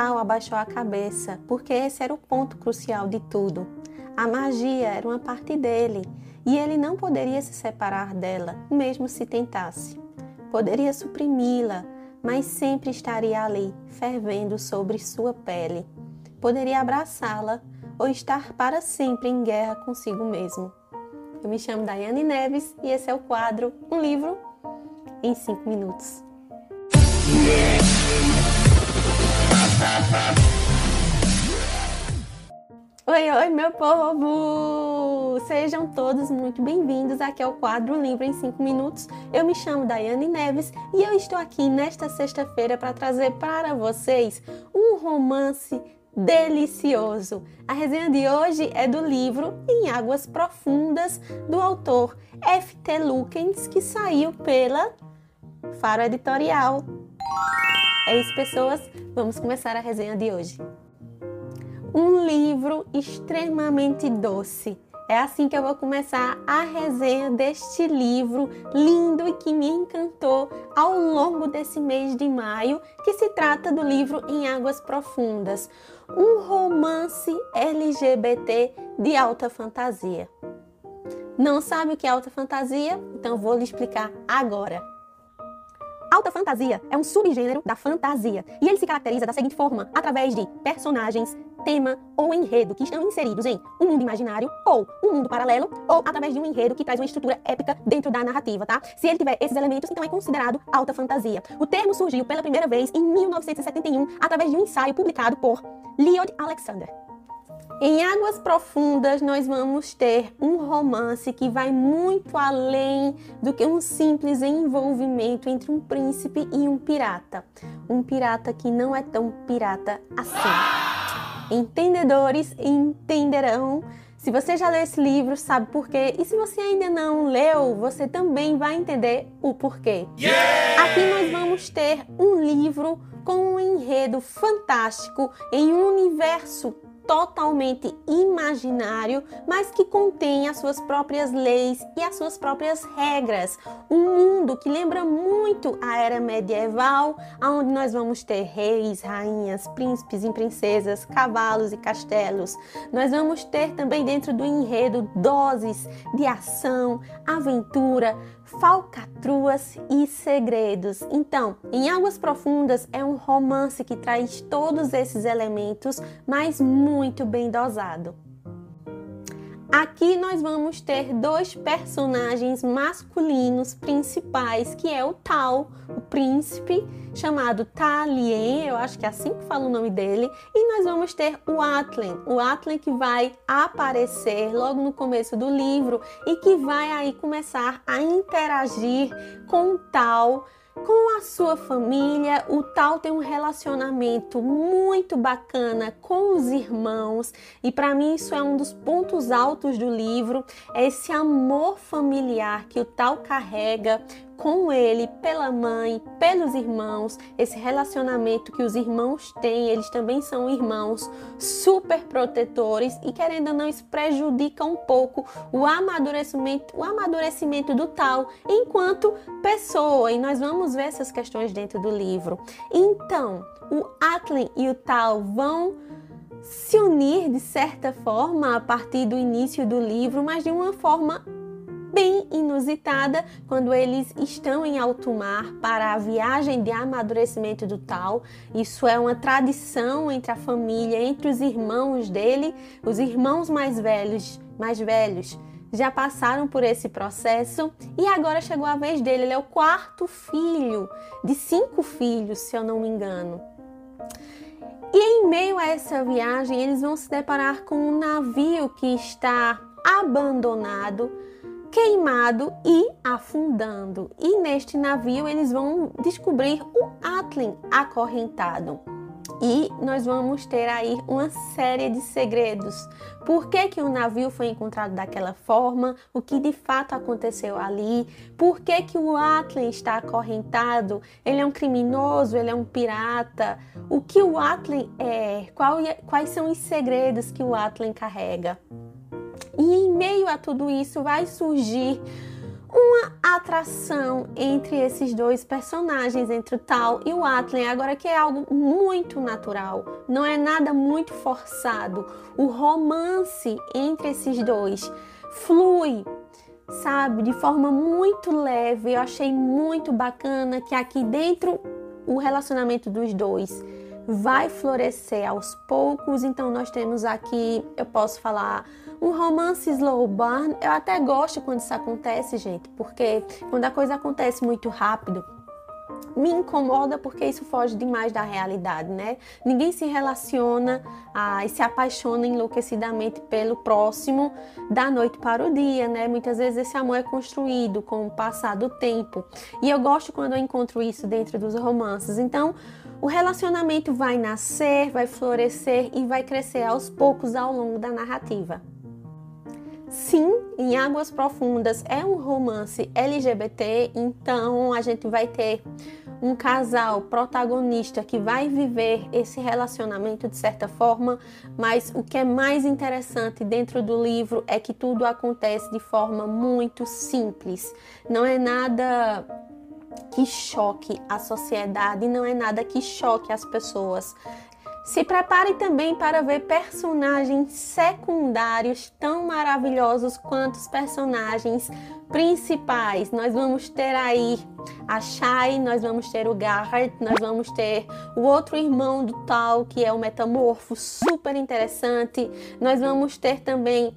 Abaixou a cabeça, porque esse era o ponto crucial de tudo. A magia era uma parte dele e ele não poderia se separar dela, mesmo se tentasse. Poderia suprimi-la, mas sempre estaria ali, fervendo sobre sua pele. Poderia abraçá-la ou estar para sempre em guerra consigo mesmo. Eu me chamo Daiane Neves e esse é o quadro Um Livro em 5 Minutos. Oi, oi, meu povo! Sejam todos muito bem-vindos aqui ao quadro Livro em 5 Minutos. Eu me chamo Daiane Neves e eu estou aqui nesta sexta-feira para trazer para vocês um romance delicioso. A resenha de hoje é do livro Em Águas Profundas, do autor F.T. Lukens, que saiu pela Faro Editorial. É isso, pessoas. Vamos começar a resenha de hoje um livro extremamente doce. É assim que eu vou começar a resenha deste livro lindo e que me encantou ao longo desse mês de maio, que se trata do livro Em Águas Profundas, um romance LGBT de alta fantasia. Não sabe o que é alta fantasia? Então vou lhe explicar agora. Alta fantasia é um subgênero da fantasia e ele se caracteriza da seguinte forma: através de personagens, tema ou enredo que estão inseridos em um mundo imaginário ou um mundo paralelo ou através de um enredo que traz uma estrutura épica dentro da narrativa, tá? Se ele tiver esses elementos, então é considerado alta fantasia. O termo surgiu pela primeira vez em 1971 através de um ensaio publicado por Leod Alexander. Em Águas Profundas, nós vamos ter um romance que vai muito além do que um simples envolvimento entre um príncipe e um pirata. Um pirata que não é tão pirata assim. Entendedores entenderão. Se você já leu esse livro, sabe por quê. E se você ainda não leu, você também vai entender o porquê. Yeah! Aqui nós vamos ter um livro com um enredo fantástico em um universo totalmente imaginário, mas que contém as suas próprias leis e as suas próprias regras. Um mundo que lembra muito a era medieval, onde nós vamos ter reis, rainhas, príncipes e princesas, cavalos e castelos. Nós vamos ter também dentro do enredo doses de ação, aventura, falcatruas e segredos. Então, em Águas Profundas é um romance que traz todos esses elementos, mas muito bem dosado. Aqui nós vamos ter dois personagens masculinos principais, que é o Tal, o príncipe, chamado Talien, eu acho que é assim que fala o nome dele, e nós vamos ter o Atlen, o Atlen que vai aparecer logo no começo do livro e que vai aí começar a interagir com o Tal com a sua família, o tal tem um relacionamento muito bacana com os irmãos, e para mim isso é um dos pontos altos do livro, é esse amor familiar que o tal carrega com ele, pela mãe, pelos irmãos, esse relacionamento que os irmãos têm, eles também são irmãos super protetores e querendo ou não isso prejudica um pouco o amadurecimento, o amadurecimento do tal enquanto pessoa, e nós vamos ver essas questões dentro do livro. Então, o Atlen e o tal vão se unir de certa forma a partir do início do livro, mas de uma forma bem inusitada quando eles estão em alto mar para a viagem de amadurecimento do tal. Isso é uma tradição entre a família, entre os irmãos dele, os irmãos mais velhos, mais velhos já passaram por esse processo e agora chegou a vez dele. Ele é o quarto filho de cinco filhos, se eu não me engano. E em meio a essa viagem, eles vão se deparar com um navio que está abandonado queimado e afundando. E neste navio eles vão descobrir o Atlan acorrentado. E nós vamos ter aí uma série de segredos. Por que, que o navio foi encontrado daquela forma? O que de fato aconteceu ali? Por que, que o Atlan está acorrentado? Ele é um criminoso? Ele é um pirata? O que o Atlan é? Qual, quais são os segredos que o Atlan carrega? E em meio a tudo isso vai surgir uma atração entre esses dois personagens, entre o Tal e o Atlan, agora que é algo muito natural, não é nada muito forçado. O romance entre esses dois flui, sabe, de forma muito leve. Eu achei muito bacana que aqui dentro o relacionamento dos dois vai florescer aos poucos. Então nós temos aqui, eu posso falar um romance slow burn, eu até gosto quando isso acontece, gente, porque quando a coisa acontece muito rápido, me incomoda porque isso foge demais da realidade, né? Ninguém se relaciona ah, e se apaixona enlouquecidamente pelo próximo da noite para o dia, né? Muitas vezes esse amor é construído com o passar do tempo. E eu gosto quando eu encontro isso dentro dos romances. Então, o relacionamento vai nascer, vai florescer e vai crescer aos poucos ao longo da narrativa. Sim, em Águas Profundas é um romance LGBT, então a gente vai ter um casal protagonista que vai viver esse relacionamento de certa forma, mas o que é mais interessante dentro do livro é que tudo acontece de forma muito simples. Não é nada que choque a sociedade, não é nada que choque as pessoas. Se prepare também para ver personagens secundários tão maravilhosos quanto os personagens principais. Nós vamos ter aí a Shai, nós vamos ter o Garrett, nós vamos ter o outro irmão do Tal, que é o Metamorfo, super interessante. Nós vamos ter também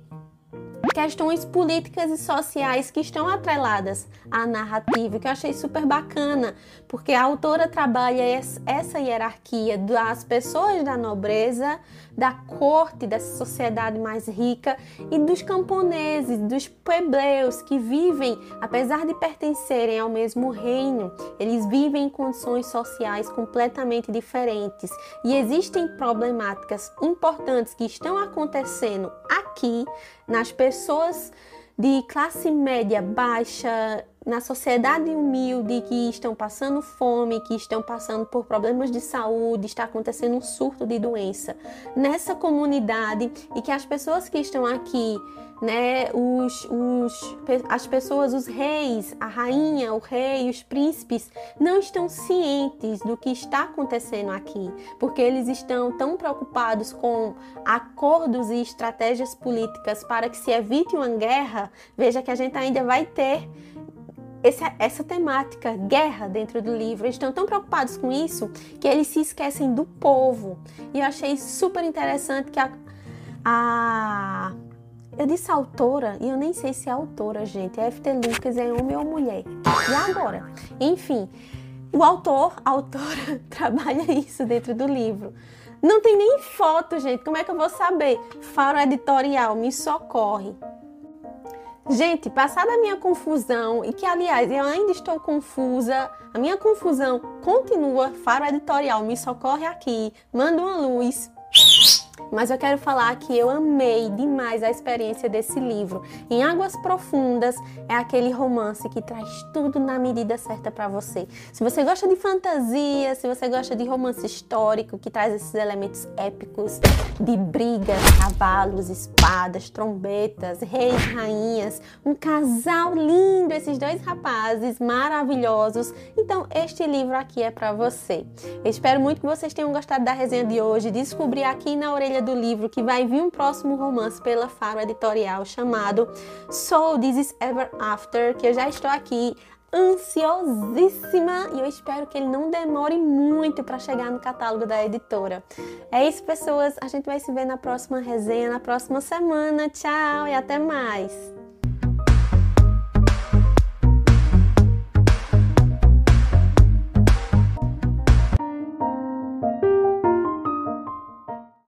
questões políticas e sociais que estão atreladas à narrativa, que eu achei super bacana, porque a autora trabalha essa hierarquia das pessoas da nobreza, da corte, dessa sociedade mais rica e dos camponeses, dos plebeios que vivem, apesar de pertencerem ao mesmo reino, eles vivem em condições sociais completamente diferentes. E existem problemáticas importantes que estão acontecendo aqui nas pessoas de classe média baixa, na sociedade humilde que estão passando fome, que estão passando por problemas de saúde, está acontecendo um surto de doença nessa comunidade e que as pessoas que estão aqui né, os, os, as pessoas, os reis, a rainha, o rei, os príncipes, não estão cientes do que está acontecendo aqui, porque eles estão tão preocupados com acordos e estratégias políticas para que se evite uma guerra. Veja que a gente ainda vai ter essa, essa temática, guerra, dentro do livro. Eles estão tão preocupados com isso que eles se esquecem do povo. E eu achei super interessante que a, a eu disse autora e eu nem sei se é autora, gente. É FT Lucas, é homem ou mulher. E agora? Enfim, o autor, a autora, trabalha isso dentro do livro. Não tem nem foto, gente. Como é que eu vou saber? Faro editorial, me socorre. Gente, passada a minha confusão, e que aliás eu ainda estou confusa, a minha confusão continua. Faro editorial, me socorre aqui, manda uma luz mas eu quero falar que eu amei demais a experiência desse livro. Em Águas Profundas é aquele romance que traz tudo na medida certa para você. Se você gosta de fantasia, se você gosta de romance histórico que traz esses elementos épicos de brigas, cavalos, espadas, trombetas, reis, rainhas, um casal lindo, esses dois rapazes maravilhosos. Então, este livro aqui é para você. Eu espero muito que vocês tenham gostado da resenha de hoje. Descobri aqui na orelha do livro que vai vir um próximo romance pela Faro Editorial chamado So This Is Ever After, que eu já estou aqui ansiosíssima e eu espero que ele não demore muito para chegar no catálogo da editora. É isso, pessoas. A gente vai se ver na próxima resenha, na próxima semana. Tchau e até mais!